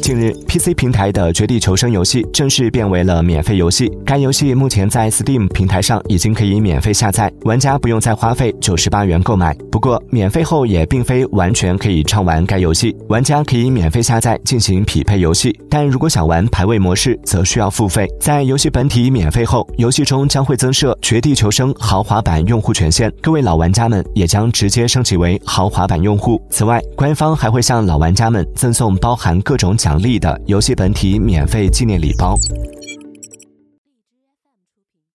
近日，PC 平台的《绝地求生》游戏正式变为了免费游戏。该游戏目前在 Steam 平台上已经可以免费下载，玩家不用再花费九十八元购买。不过，免费后也并非完全可以畅玩该游戏，玩家可以免费下载进行匹配游戏，但如果想玩排位模式，则需要付费。在游戏本体免费后，游戏中将会增设《绝地求生》豪华版用户权限，各位老玩家们也将直接升级为豪华版用户。此外，官方还会向老玩家们赠送包含各种奖励的游戏本体免费纪念礼包。